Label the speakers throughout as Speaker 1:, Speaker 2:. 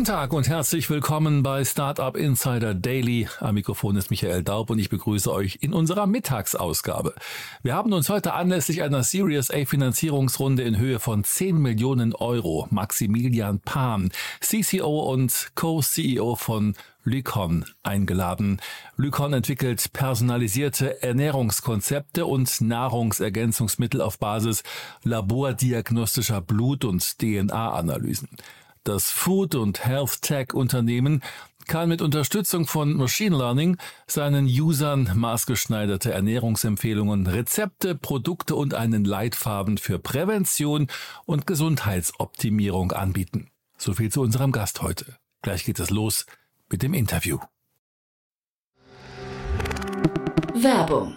Speaker 1: Guten Tag und herzlich willkommen bei Startup Insider Daily. Am Mikrofon ist Michael Daub und ich begrüße euch in unserer Mittagsausgabe. Wir haben uns heute anlässlich einer Series A Finanzierungsrunde in Höhe von 10 Millionen Euro Maximilian Pan, CCO und Co-CEO von Lycon eingeladen. Lycon entwickelt personalisierte Ernährungskonzepte und Nahrungsergänzungsmittel auf Basis labordiagnostischer Blut- und DNA-Analysen. Das Food- und Health-Tech-Unternehmen kann mit Unterstützung von Machine Learning seinen Usern maßgeschneiderte Ernährungsempfehlungen, Rezepte, Produkte und einen Leitfaden für Prävention und Gesundheitsoptimierung anbieten. So viel zu unserem Gast heute. Gleich geht es los mit dem Interview.
Speaker 2: Werbung.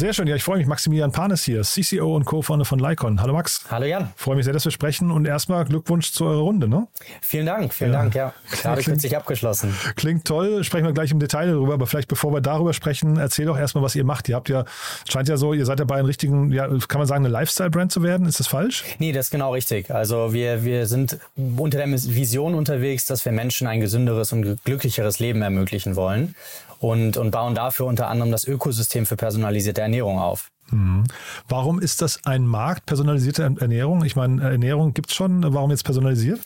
Speaker 3: Sehr schön, ja, ich freue mich. Maximilian Panes hier, CCO und Co-Founder von Lycon. Hallo Max.
Speaker 4: Hallo Jan.
Speaker 3: Freue mich sehr, dass wir sprechen und erstmal Glückwunsch zu eurer Runde, ne?
Speaker 4: Vielen Dank, vielen
Speaker 3: Ja.
Speaker 4: Dank, ja. Gerade kürzlich abgeschlossen.
Speaker 3: Klingt toll, sprechen wir gleich im Detail darüber, aber vielleicht bevor wir darüber sprechen, erzähl doch erstmal, was ihr macht. Ihr habt ja, scheint ja so, ihr seid dabei, einen richtigen, ja, kann man sagen, eine Lifestyle-Brand zu werden. Ist das falsch?
Speaker 4: Nee, das ist genau richtig. Also wir, wir sind unter der Vision unterwegs, dass wir Menschen ein gesünderes und glücklicheres Leben ermöglichen wollen und, und bauen dafür unter anderem das Ökosystem für personalisierte Ernährung auf.
Speaker 3: Warum ist das ein Markt, personalisierte Ernährung? Ich meine, Ernährung gibt's schon, warum jetzt personalisiert?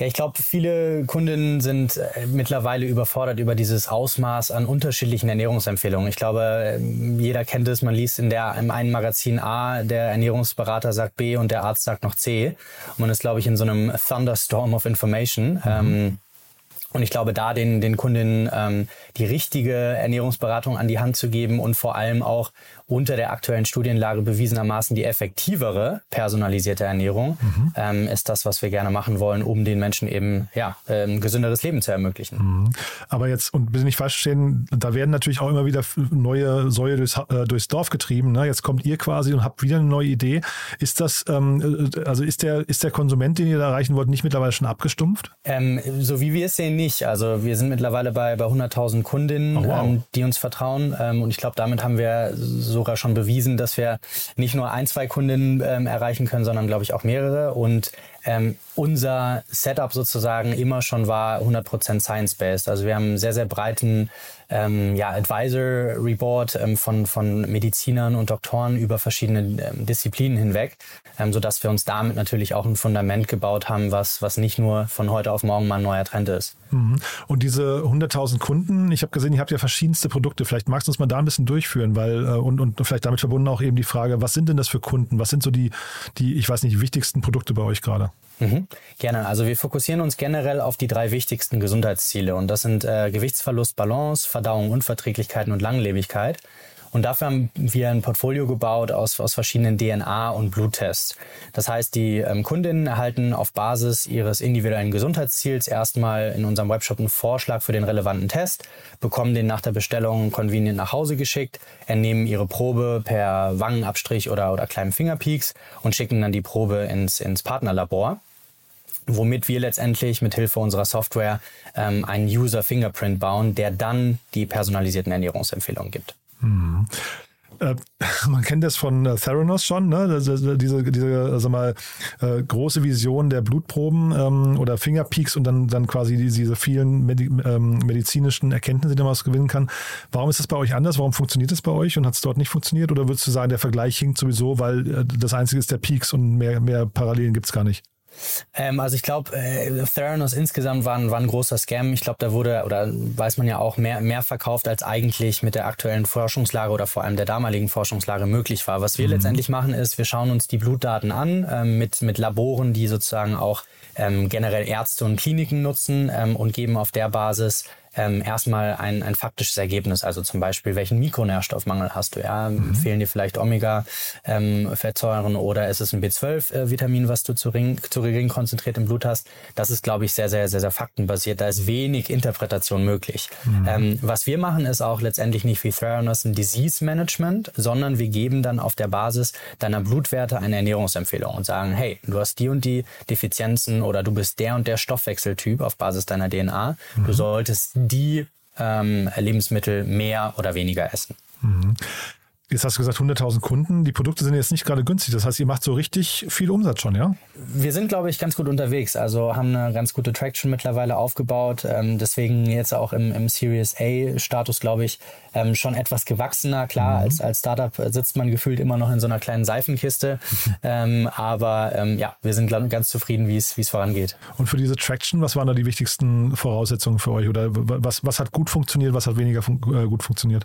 Speaker 4: Ja, ich glaube, viele Kundinnen sind äh, mittlerweile überfordert über dieses Ausmaß an unterschiedlichen Ernährungsempfehlungen. Ich glaube, ähm, jeder kennt es, man liest in der im einen Magazin A, der Ernährungsberater sagt B und der Arzt sagt noch C. Und man ist, glaube ich, in so einem Thunderstorm of Information. Ähm, und ich glaube, da den, den Kundinnen ähm, die richtige Ernährungsberatung an die Hand zu geben und vor allem auch unter der aktuellen Studienlage bewiesenermaßen die effektivere personalisierte Ernährung ähm, ist das, was wir gerne machen wollen, um den Menschen eben ja, ein gesünderes Leben zu ermöglichen.
Speaker 3: Aber jetzt, und bitte nicht falsch verstehen, da werden natürlich auch immer wieder neue Säue durchs, äh, durchs Dorf getrieben. Ne? Jetzt kommt ihr quasi und habt wieder eine neue Idee. Ist das, ähm, äh, also ist der, ist der Konsument, den ihr da erreichen wollt, nicht mittlerweile schon abgestumpft?
Speaker 4: Ähm, so wie wir es sehen, nicht. Also wir sind mittlerweile bei, bei 100.000 Kundinnen,
Speaker 3: Oh, wow.
Speaker 4: ähm, die uns vertrauen. Ähm, und ich glaube, damit haben wir sogar schon bewiesen, dass wir nicht nur ein, zwei Kundinnen ähm, erreichen können, sondern glaube ich auch mehrere. Und ähm, unser Setup sozusagen immer schon war 100% science-based. Also wir haben einen sehr, sehr breiten ähm, ja, Advisor Report ähm, von, von Medizinern und Doktoren über verschiedene ähm, Disziplinen hinweg, ähm, sodass wir uns damit natürlich auch ein Fundament gebaut haben, was, was nicht nur von heute auf morgen mal ein neuer Trend ist.
Speaker 3: Mhm. Und diese 100.000 Kunden, ich habe gesehen, ihr habt ja verschiedenste Produkte. Vielleicht magst du uns mal da ein bisschen durchführen, weil äh, und, und vielleicht damit verbunden auch eben die Frage, was sind denn das für Kunden? Was sind so die, die ich weiß nicht, wichtigsten Produkte bei euch gerade?
Speaker 4: Mhm. Gerne. Also wir fokussieren uns generell auf die drei wichtigsten Gesundheitsziele und das sind äh, Gewichtsverlust, Balance, Verdauung, Unverträglichkeiten und Langlebigkeit. Und dafür haben wir ein Portfolio gebaut aus, aus verschiedenen DNA- und Bluttests. Das heißt, die ähm, Kundinnen erhalten auf Basis ihres individuellen Gesundheitsziels erstmal in unserem Webshop einen Vorschlag für den relevanten Test, bekommen den nach der Bestellung convenient nach Hause geschickt, entnehmen ihre Probe per Wangenabstrich oder, oder kleinen Fingerpeaks und schicken dann die Probe ins, ins Partnerlabor womit wir letztendlich mit Hilfe unserer Software ähm, einen User Fingerprint bauen, der dann die personalisierten Ernährungsempfehlungen gibt.
Speaker 3: Äh, man kennt das von äh, Theranos schon, ne? diese, diese, diese sag mal, äh, große Vision der Blutproben ähm, oder Fingerpeaks und dann, dann quasi diese vielen Medi ähm, medizinischen Erkenntnisse, die man gewinnen kann. Warum ist das bei euch anders? Warum funktioniert das bei euch und hat es dort nicht funktioniert? Oder würdest du sagen, der Vergleich hinkt sowieso, weil das Einzige ist der Peaks und mehr, mehr Parallelen gibt es gar nicht?
Speaker 4: Ähm, also ich glaube, äh, Theranos insgesamt war ein, war ein großer Scam. Ich glaube, da wurde, oder weiß man ja auch, mehr, mehr verkauft, als eigentlich mit der aktuellen Forschungslage oder vor allem der damaligen Forschungslage möglich war. Was wir mhm. letztendlich machen, ist, wir schauen uns die Blutdaten an ähm, mit, mit Laboren, die sozusagen auch ähm, generell Ärzte und Kliniken nutzen ähm, und geben auf der Basis ähm, erstmal ein, ein faktisches Ergebnis. Also zum Beispiel, welchen Mikronährstoffmangel hast du? Ja? Mhm. Fehlen dir vielleicht Omega-Fettsäuren ähm, oder ist es ein B12-Vitamin, äh, was du zu, ring, zu gering konzentriert im Blut hast? Das ist, glaube ich, sehr, sehr, sehr, sehr faktenbasiert. Da ist wenig Interpretation möglich. Mhm. Ähm, was wir machen, ist auch letztendlich nicht wie Theranos ein Disease Management, sondern wir geben dann auf der Basis deiner Blutwerte eine Ernährungsempfehlung und sagen, hey, du hast die und die Defizienzen oder du bist der und der Stoffwechseltyp auf Basis deiner DNA. Mhm. Du solltest die ähm, Lebensmittel mehr oder weniger essen. Mhm.
Speaker 3: Jetzt hast du gesagt 100.000 Kunden. Die Produkte sind jetzt nicht gerade günstig. Das heißt, ihr macht so richtig viel Umsatz schon, ja?
Speaker 4: Wir sind, glaube ich, ganz gut unterwegs. Also haben eine ganz gute Traction mittlerweile aufgebaut. Ähm, deswegen jetzt auch im, im Series A-Status, glaube ich, ähm, schon etwas gewachsener. Klar, mhm. als, als Startup sitzt man gefühlt immer noch in so einer kleinen Seifenkiste. ähm, aber ähm, ja, wir sind ganz zufrieden, wie es vorangeht.
Speaker 3: Und für diese Traction, was waren da die wichtigsten Voraussetzungen für euch? Oder was, was hat gut funktioniert, was hat weniger fun äh, gut funktioniert?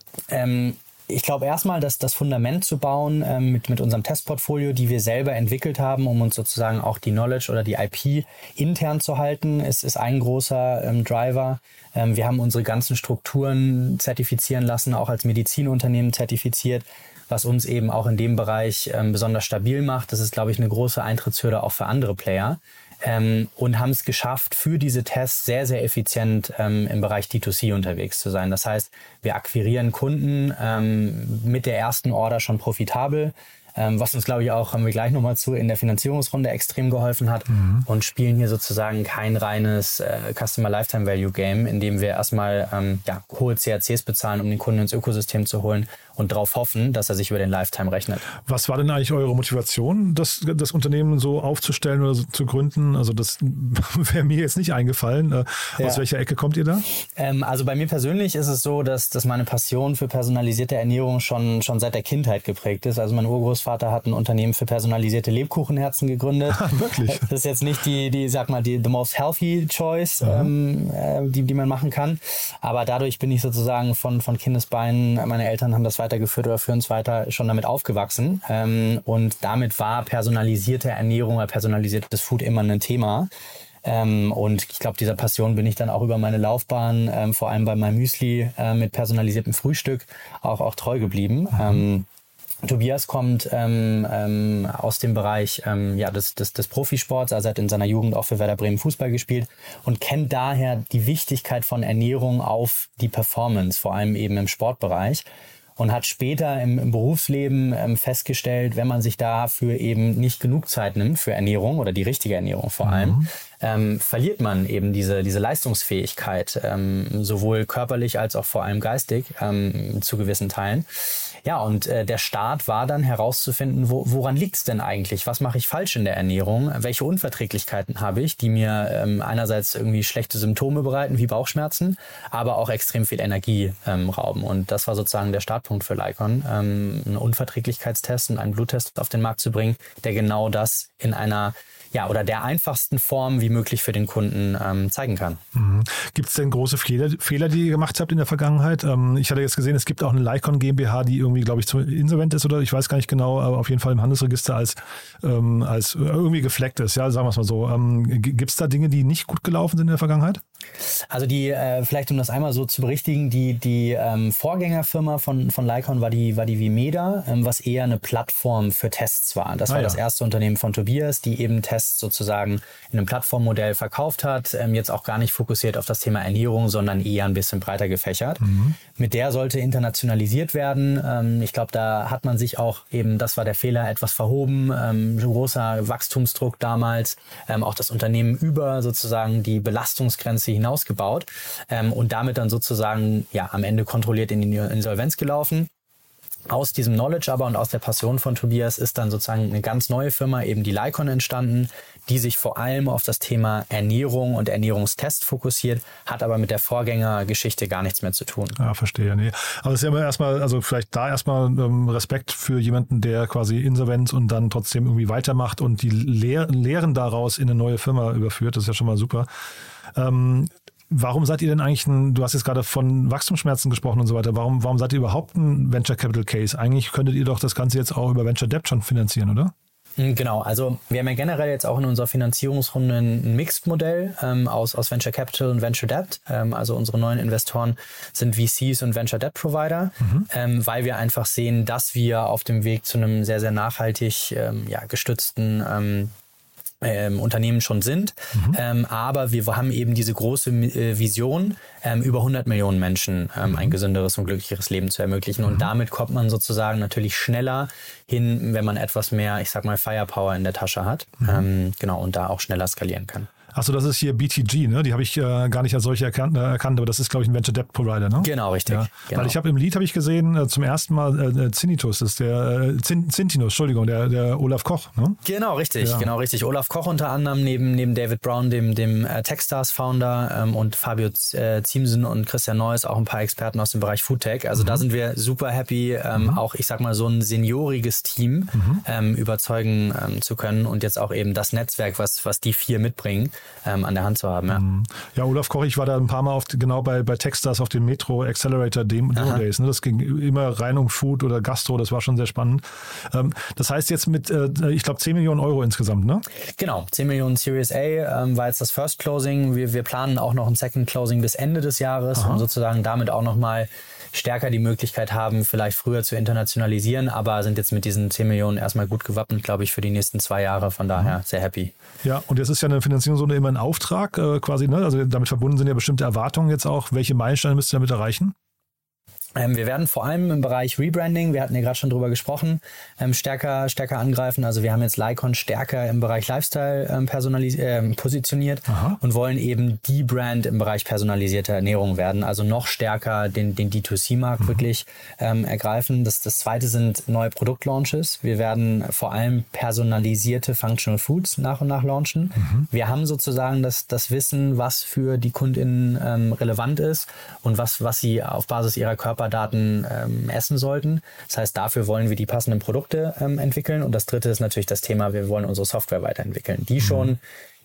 Speaker 4: Ich glaube erstmal, dass das Fundament zu bauen ähm, mit, mit unserem Testportfolio, die wir selber entwickelt haben, um uns sozusagen auch die Knowledge oder die IP intern zu halten, ist, ist ein großer ähm, Driver. Ähm, wir haben unsere ganzen Strukturen zertifizieren lassen, auch als Medizinunternehmen zertifiziert, was uns eben auch in dem Bereich ähm, besonders stabil macht. Das ist, glaube ich, eine große Eintrittshürde auch für andere Player ähm, und haben es geschafft, für diese Tests sehr, sehr effizient ähm, im Bereich D2C unterwegs zu sein. Das heißt, wir akquirieren Kunden ähm, mit der ersten Order schon profitabel ähm, was uns, glaube ich, auch, haben wir gleich nochmal zu, in der Finanzierungsrunde extrem geholfen hat mhm. und spielen hier sozusagen kein reines äh, Customer Lifetime Value Game, in dem wir erstmal ähm, ja, hohe CACs bezahlen, um den Kunden ins Ökosystem zu holen und darauf hoffen, dass er sich über den Lifetime rechnet.
Speaker 3: Was war denn eigentlich eure Motivation, das, das Unternehmen so aufzustellen oder so zu gründen? Also das wäre mir jetzt nicht eingefallen. Äh, ja. Aus welcher Ecke kommt ihr da?
Speaker 4: Ähm, also bei mir persönlich ist es so, dass, dass meine Passion für personalisierte Ernährung schon, schon seit der Kindheit geprägt ist. Also mein Urgroßvater hat ein Unternehmen für personalisierte Lebkuchenherzen gegründet.
Speaker 3: Ah, wirklich?
Speaker 4: Das ist jetzt nicht die, die sag mal, die the most healthy choice, ähm, äh, die, die man machen kann. Aber dadurch bin ich sozusagen von, von Kindesbeinen, meine Eltern haben das weitergeführt oder führen es weiter, schon damit aufgewachsen. Ähm, und damit war personalisierte Ernährung oder personalisiertes Food immer ein Thema. Ähm, und ich glaube, dieser Passion bin ich dann auch über meine Laufbahn, ähm, vor allem bei meinem Müsli äh, mit personalisiertem Frühstück, auch, auch treu geblieben. Mhm. Ähm, Tobias kommt ähm, ähm, aus dem Bereich ähm, ja, des, des, des Profisports, also hat in seiner Jugend auch für Werder Bremen Fußball gespielt und kennt daher die Wichtigkeit von Ernährung auf die Performance, vor allem eben im Sportbereich und hat später im, im Berufsleben ähm, festgestellt, wenn man sich dafür eben nicht genug Zeit nimmt für Ernährung oder die richtige Ernährung vor allem, mhm. ähm, verliert man eben diese, diese Leistungsfähigkeit, ähm, sowohl körperlich als auch vor allem geistig ähm, zu gewissen Teilen. Ja, und äh, der Start war dann herauszufinden, wo, woran liegt es denn eigentlich? Was mache ich falsch in der Ernährung? Welche Unverträglichkeiten habe ich, die mir ähm, einerseits irgendwie schlechte Symptome bereiten, wie Bauchschmerzen, aber auch extrem viel Energie ähm, rauben. Und das war sozusagen der Startpunkt für Lycon, ähm, einen Unverträglichkeitstest und einen Bluttest auf den Markt zu bringen, der genau das in einer ja, oder der einfachsten Form wie möglich für den Kunden ähm, zeigen kann.
Speaker 3: Mhm. Gibt es denn große Fehler, Fehler, die ihr gemacht habt in der Vergangenheit? Ähm, ich hatte jetzt gesehen, es gibt auch eine Lycon GmbH, die irgendwie, glaube ich, zu insolvent ist oder ich weiß gar nicht genau, aber auf jeden Fall im Handelsregister als, ähm, als irgendwie gefleckt ist, ja, sagen wir es mal so. Ähm, gibt es da Dinge, die nicht gut gelaufen sind in der Vergangenheit?
Speaker 4: Also die, äh, vielleicht um das einmal so zu berichtigen, die, die ähm, Vorgängerfirma von, von Lycon war die, war die Vimeda, ähm, was eher eine Plattform für Tests war. Das ah, war ja. das erste Unternehmen von Tobias, die eben Tests sozusagen in einem Plattformmodell verkauft hat, ähm, jetzt auch gar nicht fokussiert auf das Thema Ernährung, sondern eher ein bisschen breiter gefächert. Mhm. Mit der sollte internationalisiert werden. Ähm, ich glaube, da hat man sich auch eben, das war der Fehler, etwas verhoben, ähm, großer Wachstumsdruck damals, ähm, auch das Unternehmen über sozusagen die Belastungsgrenze hinausgebaut ähm, und damit dann sozusagen ja am Ende kontrolliert in die Insolvenz gelaufen. Aus diesem Knowledge aber und aus der Passion von Tobias ist dann sozusagen eine ganz neue Firma, eben die Lycon entstanden, die sich vor allem auf das Thema Ernährung und Ernährungstest fokussiert, hat aber mit der Vorgängergeschichte gar nichts mehr zu tun.
Speaker 3: Ja, verstehe. Nee. Aber es ist ja immer erstmal, also vielleicht da erstmal ähm, Respekt für jemanden, der quasi Insolvenz und dann trotzdem irgendwie weitermacht und die Lehr Lehren daraus in eine neue Firma überführt. Das ist ja schon mal super. Ähm, Warum seid ihr denn eigentlich ein, du hast jetzt gerade von Wachstumsschmerzen gesprochen und so weiter, warum, warum seid ihr überhaupt ein Venture Capital Case? Eigentlich könntet ihr doch das Ganze jetzt auch über Venture Debt schon finanzieren, oder?
Speaker 4: Hm, genau, also wir haben ja generell jetzt auch in unserer Finanzierungsrunde ein Mixed-Modell ähm, aus, aus Venture Capital und Venture Debt. Ähm, also unsere neuen Investoren sind VCs und Venture Debt Provider, mhm. ähm, weil wir einfach sehen, dass wir auf dem Weg zu einem sehr, sehr nachhaltig ähm, ja, gestützten ähm, Unternehmen schon sind. Mhm. Ähm, aber wir haben eben diese große äh, Vision, ähm, über 100 Millionen Menschen ähm, mhm. ein gesünderes und glücklicheres Leben zu ermöglichen. Und mhm. damit kommt man sozusagen natürlich schneller hin, wenn man etwas mehr, ich sag mal, Firepower in der Tasche hat. Mhm. Ähm, genau, und da auch schneller skalieren kann.
Speaker 3: Achso, das ist hier BTG, ne? Die habe ich äh, gar nicht als solche erkannt, äh, erkannt aber das ist, glaube ich, ein Venture Debt Provider, ne?
Speaker 4: Genau, richtig. Ja.
Speaker 3: Genau. Weil ich habe im Lied habe ich gesehen, äh, zum ersten Mal äh, Zinitus, das ist der äh, Zintinus, Entschuldigung, der, der Olaf Koch, ne?
Speaker 4: Genau, richtig, ja. genau, richtig. Olaf Koch unter anderem neben, neben David Brown, dem, dem äh, Techstars-Founder ähm, und Fabio äh, Ziemsen und Christian Neuss, auch ein paar Experten aus dem Bereich Foodtech. Also mhm. da sind wir super happy, ähm, mhm. auch ich sag mal so ein senioriges Team mhm. ähm, überzeugen ähm, zu können und jetzt auch eben das Netzwerk, was, was die vier mitbringen, ähm, an der Hand zu haben. Ja, mhm.
Speaker 3: ja Olaf Koch, ich war da ein paar Mal auf, genau bei, bei Techstars auf dem Metro Accelerator Demo Days. Ne? Das ging immer rein um Food oder Gastro, das war schon sehr spannend. Ähm, das heißt jetzt mit, äh, ich glaube, 10 Millionen Euro insgesamt, ne?
Speaker 4: Genau, 10 Millionen Series A ähm, war jetzt das First Closing. Wir, wir planen auch noch ein Second Closing bis Ende des Jahres Aha. und sozusagen damit auch nochmal stärker die Möglichkeit haben, vielleicht früher zu internationalisieren, aber sind jetzt mit diesen 10 Millionen erstmal gut gewappnet, glaube ich, für die nächsten zwei Jahre. Von daher mhm. sehr happy.
Speaker 3: Ja, und jetzt ist ja eine Finanzierungsrunde immer ein Auftrag äh, quasi, ne? Also damit verbunden sind ja bestimmte Erwartungen jetzt auch. Welche Meilensteine müsst ihr damit erreichen?
Speaker 4: Ähm, wir werden vor allem im Bereich Rebranding, wir hatten ja gerade schon drüber gesprochen, ähm, stärker, stärker angreifen. Also wir haben jetzt Lycon stärker im Bereich Lifestyle ähm, personalis äh, positioniert Aha. und wollen eben die Brand im Bereich personalisierter Ernährung werden. Also noch stärker den, den D2C-Markt mhm. wirklich ähm, ergreifen. Das, das zweite sind neue Produktlaunches. Wir werden vor allem personalisierte Functional Foods nach und nach launchen. Mhm. Wir haben sozusagen das, das Wissen, was für die KundInnen ähm, relevant ist und was, was sie auf Basis ihrer Körper Körperdaten ähm, essen sollten. Das heißt, dafür wollen wir die passenden Produkte ähm, entwickeln. Und das dritte ist natürlich das Thema, wir wollen unsere Software weiterentwickeln, die mhm. schon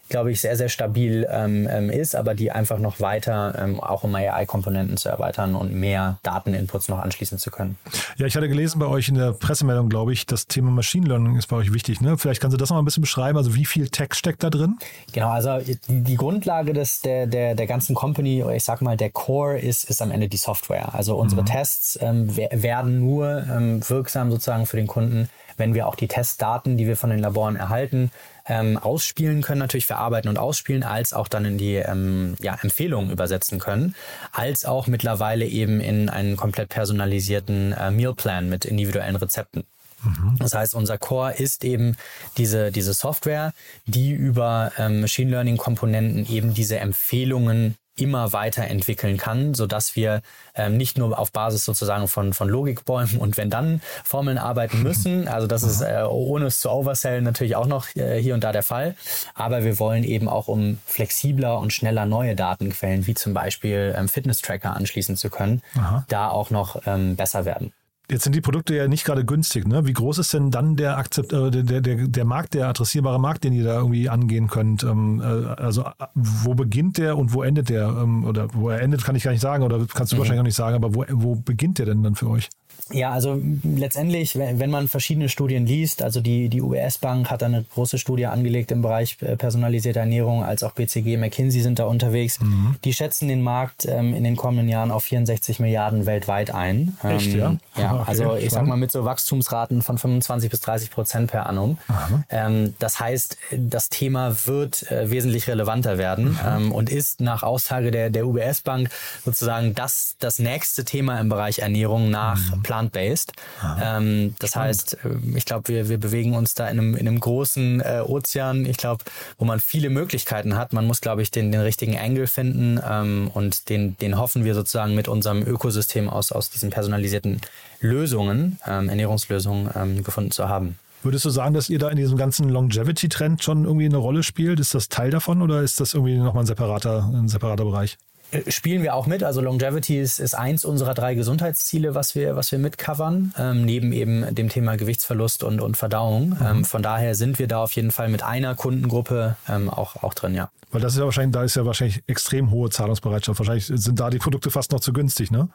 Speaker 4: glaube ich, sehr, sehr stabil ähm, ähm, ist, aber die einfach noch weiter, ähm, auch um AI-Komponenten zu erweitern und mehr Dateninputs noch anschließen zu können.
Speaker 3: Ja, ich hatte gelesen bei euch in der Pressemeldung, glaube ich, das Thema Machine Learning ist bei euch wichtig. Ne? Vielleicht kannst du das noch mal ein bisschen beschreiben. Also wie viel Tech steckt da drin?
Speaker 4: Genau, also die, die Grundlage des, der, der, der ganzen Company, ich sag mal, der Core ist, ist am Ende die Software. Also unsere mhm. Tests ähm, werden nur ähm, wirksam sozusagen für den Kunden, wenn wir auch die Testdaten, die wir von den Laboren erhalten, ähm, ausspielen können, natürlich verarbeiten und ausspielen, als auch dann in die ähm, ja, Empfehlungen übersetzen können, als auch mittlerweile eben in einen komplett personalisierten äh, Mealplan mit individuellen Rezepten. Mhm. Das heißt, unser Core ist eben diese, diese Software, die über ähm, Machine Learning Komponenten eben diese Empfehlungen immer weiterentwickeln kann, so dass wir ähm, nicht nur auf Basis sozusagen von, von Logikbäumen und wenn dann Formeln arbeiten müssen. Also das ist äh, ohne es zu oversellen natürlich auch noch äh, hier und da der Fall. Aber wir wollen eben auch um flexibler und schneller neue Datenquellen wie zum Beispiel ähm, Fitness-Tracker anschließen zu können, Aha. da auch noch ähm, besser werden.
Speaker 3: Jetzt sind die Produkte ja nicht gerade günstig. Ne? Wie groß ist denn dann der, Akzept, äh, der, der, der Markt, der adressierbare Markt, den ihr da irgendwie angehen könnt? Ähm, äh, also wo beginnt der und wo endet der? Ähm, oder wo er endet, kann ich gar nicht sagen, oder kannst du mhm. wahrscheinlich auch nicht sagen, aber wo, wo beginnt der denn dann für euch?
Speaker 4: Ja, also letztendlich, wenn man verschiedene Studien liest, also die, die UBS-Bank hat eine große Studie angelegt im Bereich äh, personalisierter Ernährung, als auch BCG, McKinsey sind da unterwegs. Mhm. Die schätzen den Markt ähm, in den kommenden Jahren auf 64 Milliarden weltweit ein.
Speaker 3: Echt, ähm, ja?
Speaker 4: Ja, okay, also ich sag mal mit so Wachstumsraten von 25 bis 30 Prozent per annum. Ähm, das heißt, das Thema wird äh, wesentlich relevanter werden mhm. ähm, und ist nach Aussage der, der UBS-Bank sozusagen das, das nächste Thema im Bereich Ernährung nach mhm. Plan plant-based. Ähm, das heißt, äh, ich glaube, wir, wir bewegen uns da in einem, in einem großen äh, Ozean, ich glaube, wo man viele Möglichkeiten hat. Man muss, glaube ich, den, den richtigen Angle finden ähm, und den, den hoffen wir sozusagen mit unserem Ökosystem aus, aus diesen personalisierten Lösungen, ähm, Ernährungslösungen ähm, gefunden zu haben.
Speaker 3: Würdest du sagen, dass ihr da in diesem ganzen Longevity-Trend schon irgendwie eine Rolle spielt? Ist das Teil davon oder ist das irgendwie nochmal ein separater, ein separater Bereich?
Speaker 4: Äh, spielen wir auch mit. Also Longevity ist, ist eins unserer drei Gesundheitsziele, was wir, was wir mitcovern, ähm, neben eben dem Thema Gewichtsverlust und, und Verdauung. Mhm. Ähm, von daher sind wir da auf jeden Fall mit einer Kundengruppe ähm, auch, auch drin, ja.
Speaker 3: Weil das ist ja wahrscheinlich, da ist ja wahrscheinlich extrem hohe Zahlungsbereitschaft. Wahrscheinlich sind da die Produkte fast noch zu günstig, ne?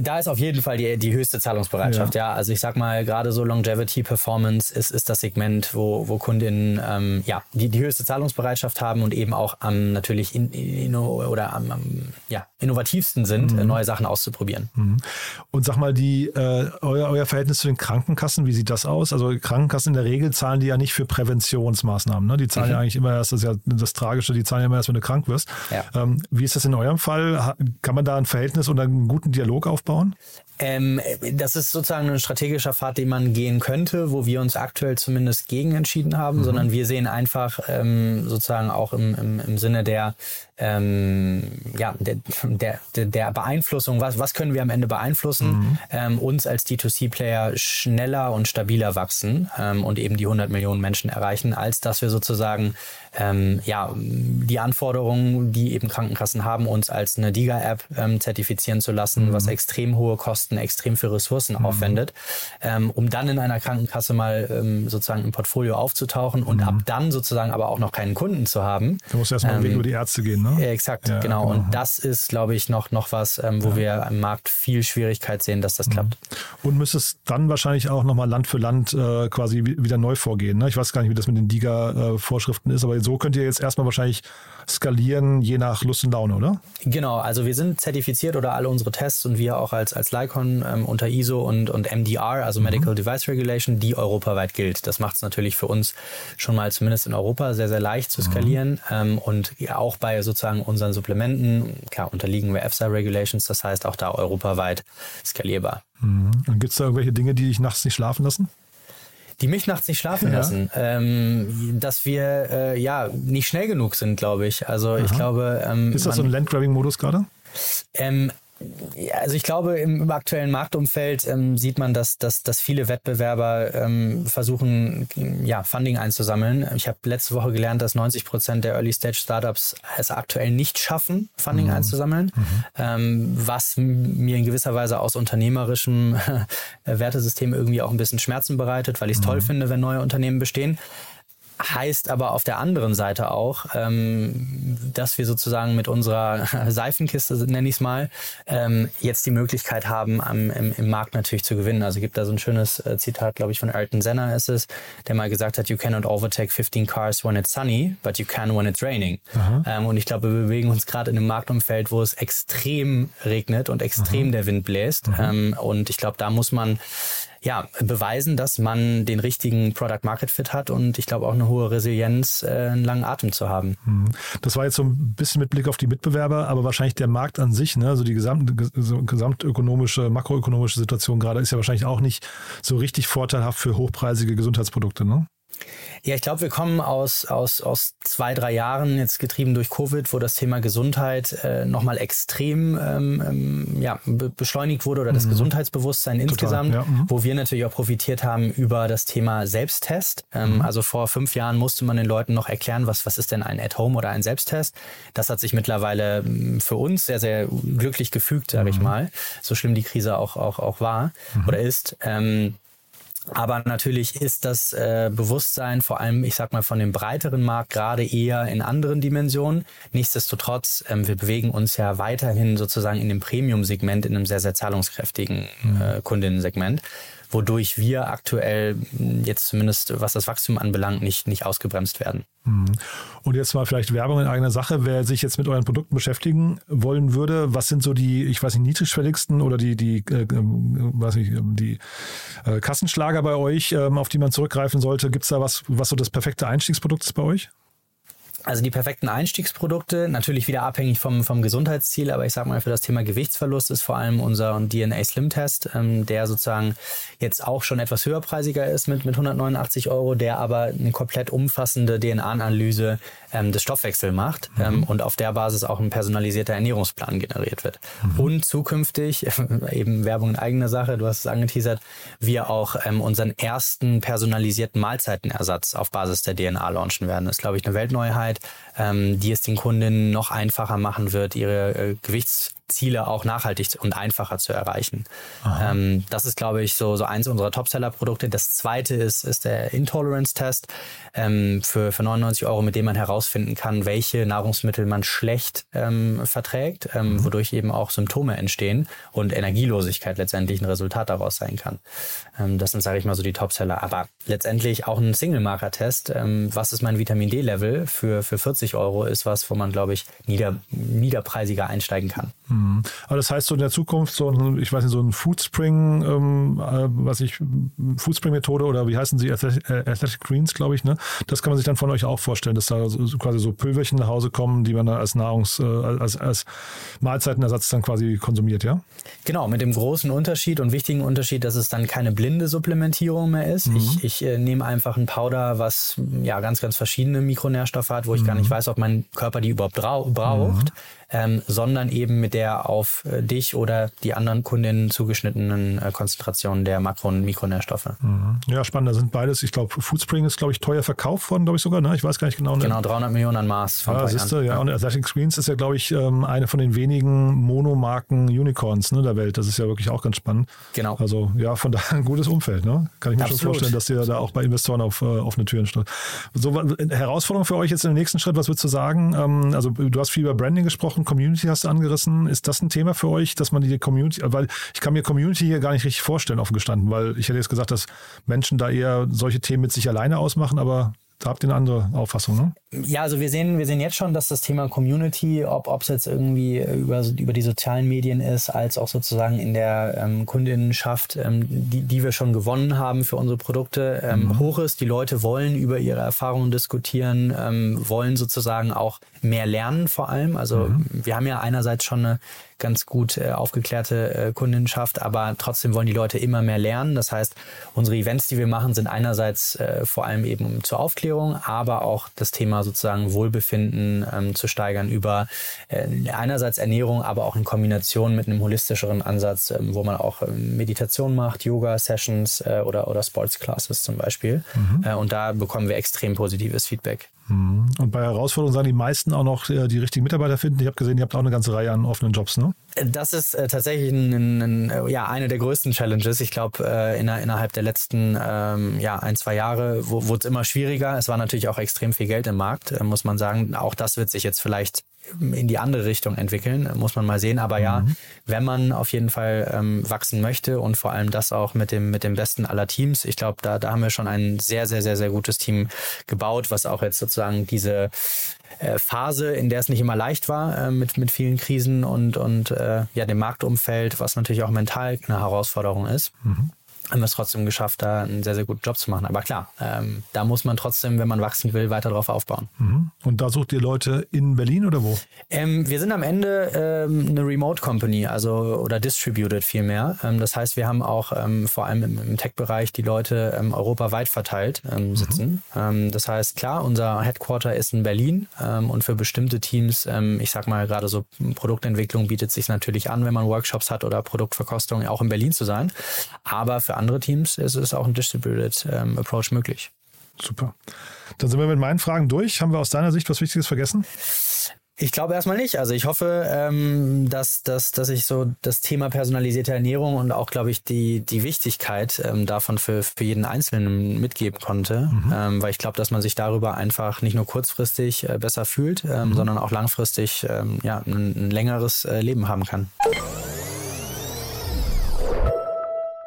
Speaker 4: Da ist auf jeden Fall die, die höchste Zahlungsbereitschaft, ja. ja. Also ich sag mal, gerade so Longevity Performance ist, ist das Segment, wo, wo Kundinnen ähm, ja, die, die höchste Zahlungsbereitschaft haben und eben auch am natürlich in, in, oder am, am ja, innovativsten sind, mhm. neue Sachen auszuprobieren.
Speaker 3: Mhm. Und sag mal, die, äh, euer, euer Verhältnis zu den Krankenkassen, wie sieht das aus? Also Krankenkassen in der Regel zahlen die ja nicht für Präventionsmaßnahmen. Ne? Die zahlen mhm. ja eigentlich immer erst, das ist ja das Tragische, die zahlen ja immer erst, wenn du krank wirst. Ja. Ähm, wie ist das in eurem Fall? Kann man da ein Verhältnis und einen guten Dialog aufbauen?
Speaker 4: Ähm, das ist sozusagen ein strategischer Pfad, den man gehen könnte, wo wir uns aktuell zumindest gegen entschieden haben, mhm. sondern wir sehen einfach ähm, sozusagen auch im, im, im Sinne der, ähm, ja, der, der, der Beeinflussung, was, was können wir am Ende beeinflussen, mhm. ähm, uns als D2C-Player schneller und stabiler wachsen ähm, und eben die 100 Millionen Menschen erreichen, als dass wir sozusagen ähm, ja, die Anforderungen, die eben Krankenkassen haben, uns als eine DIGA-App ähm, zertifizieren zu lassen, mhm. was extrem hohe Kosten, extrem für Ressourcen mhm. aufwendet, ähm, um dann in einer Krankenkasse mal ähm, sozusagen im Portfolio aufzutauchen und ab dann sozusagen aber auch noch keinen Kunden zu haben.
Speaker 3: Da muss erstmal ähm, über die Ärzte gehen, ne?
Speaker 4: Äh, exakt, ja, genau. genau. Und das ist, glaube ich, noch, noch was, ähm, wo ja. wir am Markt viel Schwierigkeit sehen, dass das mhm. klappt.
Speaker 3: Und müsstest dann wahrscheinlich auch nochmal Land für Land äh, quasi wieder neu vorgehen. Ne? Ich weiß gar nicht, wie das mit den DIGA-Vorschriften äh, ist, aber so könnt ihr jetzt erstmal wahrscheinlich skalieren, je nach Lust und Laune, oder?
Speaker 4: Genau, also wir sind zertifiziert oder alle unsere Tests und wir auch als, als Lycon ähm, unter ISO und, und MDR, also mhm. Medical Device Regulation, die europaweit gilt. Das macht es natürlich für uns schon mal zumindest in Europa sehr, sehr leicht zu mhm. skalieren mhm. ähm, und auch bei sozusagen unseren Supplementen, klar, unterliegen wir EFSA Regulations, das heißt auch da europaweit skalierbar.
Speaker 3: Mhm. Und gibt es da irgendwelche Dinge, die dich nachts nicht schlafen lassen?
Speaker 4: die mich nachts nicht schlafen ja. lassen. Ähm, dass wir äh, ja nicht schnell genug sind, glaube ich. Also Aha. ich glaube. Ähm,
Speaker 3: Ist das man, so ein Landgrabbing-Modus gerade?
Speaker 4: Ähm, ja, also ich glaube, im, aktuellen Marktumfeld ähm, sieht man, dass, dass, dass viele Wettbewerber ähm, versuchen, ja, Funding einzusammeln. Ich habe letzte Woche gelernt, dass 90 Prozent der Early-Stage-Startups es aktuell nicht schaffen, Funding mhm. einzusammeln, mhm. Ähm, was mir in gewisser Weise aus unternehmerischem Wertesystem irgendwie auch ein bisschen Schmerzen bereitet, weil ich es mhm. toll finde, wenn neue Unternehmen bestehen heißt aber auf der anderen Seite auch, ähm, dass wir sozusagen mit unserer Seifenkiste, nenne ich es mal, ähm, jetzt die Möglichkeit haben, am, im, im, Markt natürlich zu gewinnen. Also gibt da so ein schönes äh, Zitat, glaube ich, von Ayrton Senna ist es, der mal gesagt hat, you cannot overtake 15 cars when it's sunny, but you can when it's raining. Ähm, und ich glaube, wir bewegen uns gerade in einem Marktumfeld, wo es extrem regnet und extrem Aha. der Wind bläst. Ähm, und ich glaube, da muss man ja, beweisen, dass man den richtigen Product Market Fit hat und ich glaube auch eine hohe Resilienz, äh, einen langen Atem zu haben.
Speaker 3: Mhm. Das war jetzt so ein bisschen mit Blick auf die Mitbewerber, aber wahrscheinlich der Markt an sich, ne, also die gesamt, gesamtökonomische, makroökonomische Situation gerade ist ja wahrscheinlich auch nicht so richtig vorteilhaft für hochpreisige Gesundheitsprodukte, ne?
Speaker 4: Ja, ich glaube, wir kommen aus, aus, aus zwei, drei Jahren, jetzt getrieben durch Covid, wo das Thema Gesundheit äh, nochmal extrem ähm, ähm ja, be beschleunigt wurde oder das mhm. Gesundheitsbewusstsein Total, insgesamt, ja, mhm. wo wir natürlich auch profitiert haben über das Thema Selbsttest. Ähm, mhm. Also vor fünf Jahren musste man den Leuten noch erklären, was, was ist denn ein At-Home oder ein Selbsttest. Das hat sich mittlerweile ähm, für uns sehr, sehr glücklich gefügt, sage ich mhm. mal, so schlimm die Krise auch, auch, auch war mhm. oder ist. Ähm, aber natürlich ist das äh, Bewusstsein vor allem, ich sag mal, von dem breiteren Markt gerade eher in anderen Dimensionen. Nichtsdestotrotz, ähm, wir bewegen uns ja weiterhin sozusagen in dem Premium-Segment, in einem sehr, sehr zahlungskräftigen mhm. äh, Kundinnensegment wodurch wir aktuell jetzt zumindest, was das Wachstum anbelangt, nicht, nicht ausgebremst werden.
Speaker 3: Mhm. Und jetzt mal vielleicht Werbung in eigener Sache. Wer sich jetzt mit euren Produkten beschäftigen wollen würde, was sind so die, ich weiß nicht, niedrigschwelligsten oder die, die, äh, äh weiß nicht, die äh, Kassenschlager bei euch, äh, auf die man zurückgreifen sollte? Gibt es da was, was so das perfekte Einstiegsprodukt ist bei euch?
Speaker 4: Also die perfekten Einstiegsprodukte, natürlich wieder abhängig vom, vom Gesundheitsziel, aber ich sage mal, für das Thema Gewichtsverlust ist vor allem unser DNA Slim Test, ähm, der sozusagen jetzt auch schon etwas höherpreisiger ist mit, mit 189 Euro, der aber eine komplett umfassende DNA-Analyse ähm, des Stoffwechsels macht mhm. ähm, und auf der Basis auch ein personalisierter Ernährungsplan generiert wird. Mhm. Und zukünftig, eben Werbung in eigener Sache, du hast es angeteasert, wir auch ähm, unseren ersten personalisierten Mahlzeitenersatz auf Basis der DNA launchen werden. Das ist, glaube ich, eine Weltneuheit, side. Ähm, die es den Kundinnen noch einfacher machen wird, ihre äh, Gewichts Ziele auch nachhaltig und einfacher zu erreichen. Ähm, das ist, glaube ich, so, so eins unserer Topseller-Produkte. Das zweite ist, ist der Intolerance-Test ähm, für, für 99 Euro, mit dem man herausfinden kann, welche Nahrungsmittel man schlecht ähm, verträgt, ähm, mhm. wodurch eben auch Symptome entstehen und Energielosigkeit letztendlich ein Resultat daraus sein kann. Ähm, das sind, sage ich mal, so die Topseller. Aber letztendlich auch ein Single-Marker-Test. Was ist mein Vitamin D-Level für, für 40 Euro, ist was, wo man, glaube ich, nieder, niederpreisiger einsteigen kann.
Speaker 3: Mhm. Aber das heißt so in der Zukunft so ein, ich weiß nicht, so ein Foodspring, ähm, äh, was ich, Foodspring-Methode oder wie heißen sie, Athletic, äh, Athletic Greens, glaube ich, ne? Das kann man sich dann von euch auch vorstellen, dass da so, quasi so Pülverchen nach Hause kommen, die man dann als Nahrungs-, äh, als, als Mahlzeitenersatz dann quasi konsumiert, ja?
Speaker 4: Genau, mit dem großen Unterschied und wichtigen Unterschied, dass es dann keine blinde Supplementierung mehr ist. Mhm. Ich, ich äh, nehme einfach ein Powder, was ja ganz, ganz verschiedene Mikronährstoffe hat, wo ich mhm. gar nicht weiß, ob mein Körper die überhaupt braucht. Mhm ähm, sondern eben mit der auf äh, dich oder die anderen Kundinnen zugeschnittenen äh, Konzentration der Makro- und Mikronährstoffe.
Speaker 3: Mhm. Ja, spannend. Da sind beides, ich glaube, Foodspring ist, glaube ich, teuer verkauft worden, glaube ich sogar. Ne? Ich weiß gar nicht genau.
Speaker 4: Ne? Genau, 300 Millionen an Maß.
Speaker 3: Von ah, siehst du, ja. Und Athletic Screens ist ja, glaube ich, ähm, eine von den wenigen Monomarken Unicorns ne, der Welt. Das ist ja wirklich auch ganz spannend.
Speaker 4: Genau.
Speaker 3: Also ja, von daher ein gutes Umfeld. Ne? Kann ich mir Absolut. schon vorstellen, dass ihr da auch bei Investoren auf äh, offene Türen steht. So, Herausforderung für euch jetzt in dem nächsten Schritt, was würdest du sagen? Ähm, also du hast viel über Branding gesprochen, Community hast du angerissen. Ist das ein Thema für euch, dass man die Community, weil ich kann mir Community hier gar nicht richtig vorstellen, offen gestanden, weil ich hätte jetzt gesagt, dass Menschen da eher solche Themen mit sich alleine ausmachen, aber da habt ihr eine andere Auffassung, ne?
Speaker 4: Ja, also wir sehen, wir sehen jetzt schon, dass das Thema Community, ob es jetzt irgendwie über, über die sozialen Medien ist, als auch sozusagen in der ähm, Kundinnenschaft, ähm, die, die wir schon gewonnen haben für unsere Produkte, ähm, mhm. hoch ist. Die Leute wollen über ihre Erfahrungen diskutieren, ähm, wollen sozusagen auch mehr lernen vor allem. Also mhm. wir haben ja einerseits schon eine ganz gut äh, aufgeklärte äh, Kundenschaft, aber trotzdem wollen die Leute immer mehr lernen. Das heißt, unsere Events, die wir machen, sind einerseits äh, vor allem eben zur Aufklärung, aber auch das Thema sozusagen Wohlbefinden ähm, zu steigern über äh, einerseits Ernährung, aber auch in Kombination mit einem holistischeren Ansatz, ähm, wo man auch ähm, Meditation macht, Yoga-Sessions äh, oder, oder Sports-Classes zum Beispiel. Mhm. Äh, und da bekommen wir extrem positives Feedback.
Speaker 3: Mhm. Und bei Herausforderungen sagen die meisten auch noch äh, die richtigen Mitarbeiter finden. Ich habe gesehen, ihr habt auch eine ganze Reihe an offenen Jobs, ne?
Speaker 4: Das ist äh, tatsächlich ein, ein, ein, äh, ja, eine der größten Challenges. Ich glaube, äh, inner, innerhalb der letzten ähm, ja, ein, zwei Jahre wurde es immer schwieriger. Es war natürlich auch extrem viel Geld im Markt, äh, muss man sagen. Auch das wird sich jetzt vielleicht in die andere Richtung entwickeln, muss man mal sehen. Aber ja, mhm. wenn man auf jeden Fall ähm, wachsen möchte und vor allem das auch mit dem, mit dem besten aller Teams, ich glaube, da, da haben wir schon ein sehr, sehr, sehr, sehr gutes Team gebaut, was auch jetzt sozusagen diese äh, Phase, in der es nicht immer leicht war, äh, mit, mit vielen Krisen und, und äh, ja, dem Marktumfeld, was natürlich auch mental eine Herausforderung ist. Mhm haben wir es trotzdem geschafft, da einen sehr, sehr guten Job zu machen. Aber klar, ähm, da muss man trotzdem, wenn man wachsen will, weiter drauf aufbauen.
Speaker 3: Mhm. Und da sucht ihr Leute in Berlin oder wo?
Speaker 4: Ähm, wir sind am Ende ähm, eine Remote Company, also oder distributed vielmehr. Ähm, das heißt, wir haben auch ähm, vor allem im, im Tech-Bereich die Leute ähm, europaweit verteilt ähm, mhm. sitzen. Mhm. das heißt, klar, unser Headquarter ist in Berlin und für bestimmte Teams, ich sag mal gerade so Produktentwicklung bietet sich natürlich an, wenn man Workshops hat oder Produktverkostung, auch in Berlin zu sein. Aber für andere Teams ist es auch ein Distributed ähm, Approach möglich.
Speaker 3: Super. Dann sind wir mit meinen Fragen durch. Haben wir aus deiner Sicht was Wichtiges vergessen?
Speaker 4: Ich glaube erstmal nicht. Also ich hoffe, ähm, dass, dass, dass ich so das Thema personalisierte Ernährung und auch, glaube ich, die, die Wichtigkeit ähm, davon für, für jeden Einzelnen mitgeben konnte. Mhm. Ähm, weil ich glaube, dass man sich darüber einfach nicht nur kurzfristig äh, besser fühlt, ähm, mhm. sondern auch langfristig ähm, ja, ein, ein längeres äh, Leben haben kann.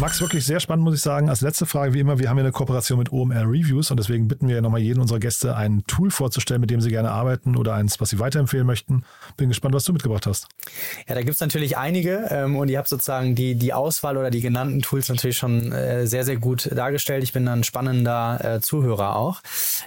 Speaker 3: Max, wirklich sehr spannend, muss ich sagen. Als letzte Frage, wie immer, wir haben ja eine Kooperation mit OMR Reviews und deswegen bitten wir ja nochmal jeden unserer Gäste, ein Tool vorzustellen, mit dem sie gerne arbeiten oder eins, was sie weiterempfehlen möchten. Bin gespannt, was du mitgebracht hast.
Speaker 4: Ja, da gibt es natürlich einige ähm, und ihr habt sozusagen die, die Auswahl oder die genannten Tools natürlich schon äh, sehr, sehr gut dargestellt. Ich bin ein spannender äh, Zuhörer auch.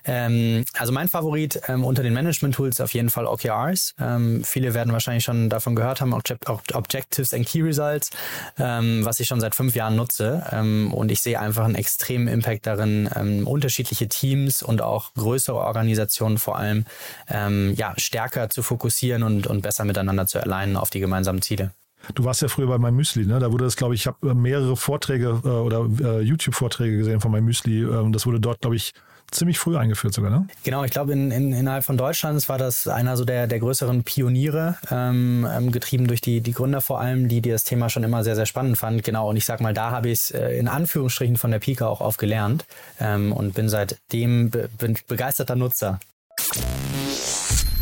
Speaker 4: Ähm, also mein Favorit ähm, unter den Management-Tools auf jeden Fall OKRs. Ähm, viele werden wahrscheinlich schon davon gehört haben, Object Objectives and Key Results, ähm, was ich schon seit fünf Jahren nutze. Ähm, und ich sehe einfach einen extremen Impact darin, ähm, unterschiedliche Teams und auch größere Organisationen vor allem ähm, ja, stärker zu fokussieren und, und besser miteinander zu alignen auf die gemeinsamen Ziele.
Speaker 3: Du warst ja früher bei meinem Müsli, ne? Da wurde das, glaube ich, ich habe äh, mehrere Vorträge äh, oder äh, YouTube-Vorträge gesehen von meinem Müsli. Ähm, das wurde dort, glaube ich, ziemlich früh eingeführt sogar, ne?
Speaker 4: Genau, ich glaube, in, in, innerhalb von Deutschland war das einer so der, der größeren Pioniere, ähm, ähm, getrieben durch die, die Gründer vor allem, die, die das Thema schon immer sehr, sehr spannend fanden. Genau, und ich sag mal, da habe ich es äh, in Anführungsstrichen von der Pika auch aufgelernt ähm, und bin seitdem be begeisterter Nutzer.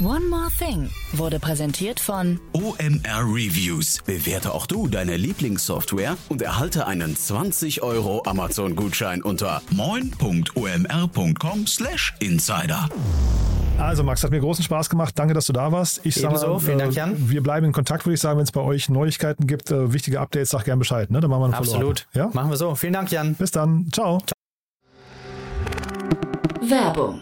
Speaker 2: One More Thing wurde präsentiert von
Speaker 5: OMR Reviews. Bewerte auch du deine Lieblingssoftware und erhalte einen 20 Euro Amazon-Gutschein unter moin.omr.com/insider.
Speaker 3: Also Max, hat mir großen Spaß gemacht. Danke, dass du da warst.
Speaker 4: Ich sage, so, vielen Dank, Jan.
Speaker 3: Wir bleiben in Kontakt, würde ich sagen. Wenn es bei euch Neuigkeiten gibt, äh, wichtige Updates, sag gerne Bescheid. Ne? Dann machen wir einen
Speaker 4: Absolut. Ja? Machen wir so. Vielen Dank, Jan.
Speaker 3: Bis dann. Ciao. Ciao.
Speaker 2: Werbung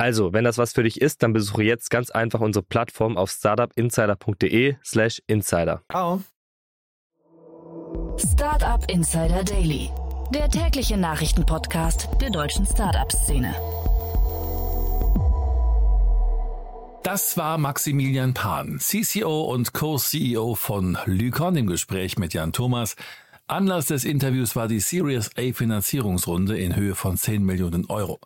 Speaker 6: Also, wenn das was für dich ist, dann besuche jetzt ganz einfach unsere Plattform auf startupinsider.de slash insider.
Speaker 4: Ciao.
Speaker 2: Startup Insider Daily, der tägliche Nachrichtenpodcast der deutschen Startup-Szene.
Speaker 1: Das war Maximilian Pan, CCO und Co-CEO von Lycon im Gespräch mit Jan Thomas. Anlass des Interviews war die Series A Finanzierungsrunde in Höhe von 10 Millionen Euro.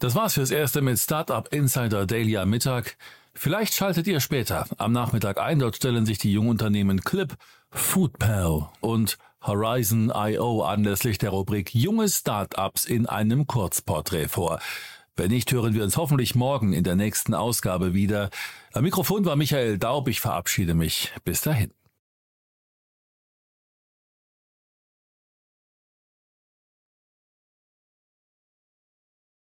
Speaker 1: Das war's fürs Erste mit Startup Insider Daily am Mittag. Vielleicht schaltet ihr später am Nachmittag ein. Dort stellen sich die Jungunternehmen Clip, Foodpal und Horizon IO anlässlich der Rubrik Junge Startups in einem Kurzporträt vor. Wenn nicht, hören wir uns hoffentlich morgen in der nächsten Ausgabe wieder. Am Mikrofon war Michael Daub. Ich verabschiede mich. Bis dahin.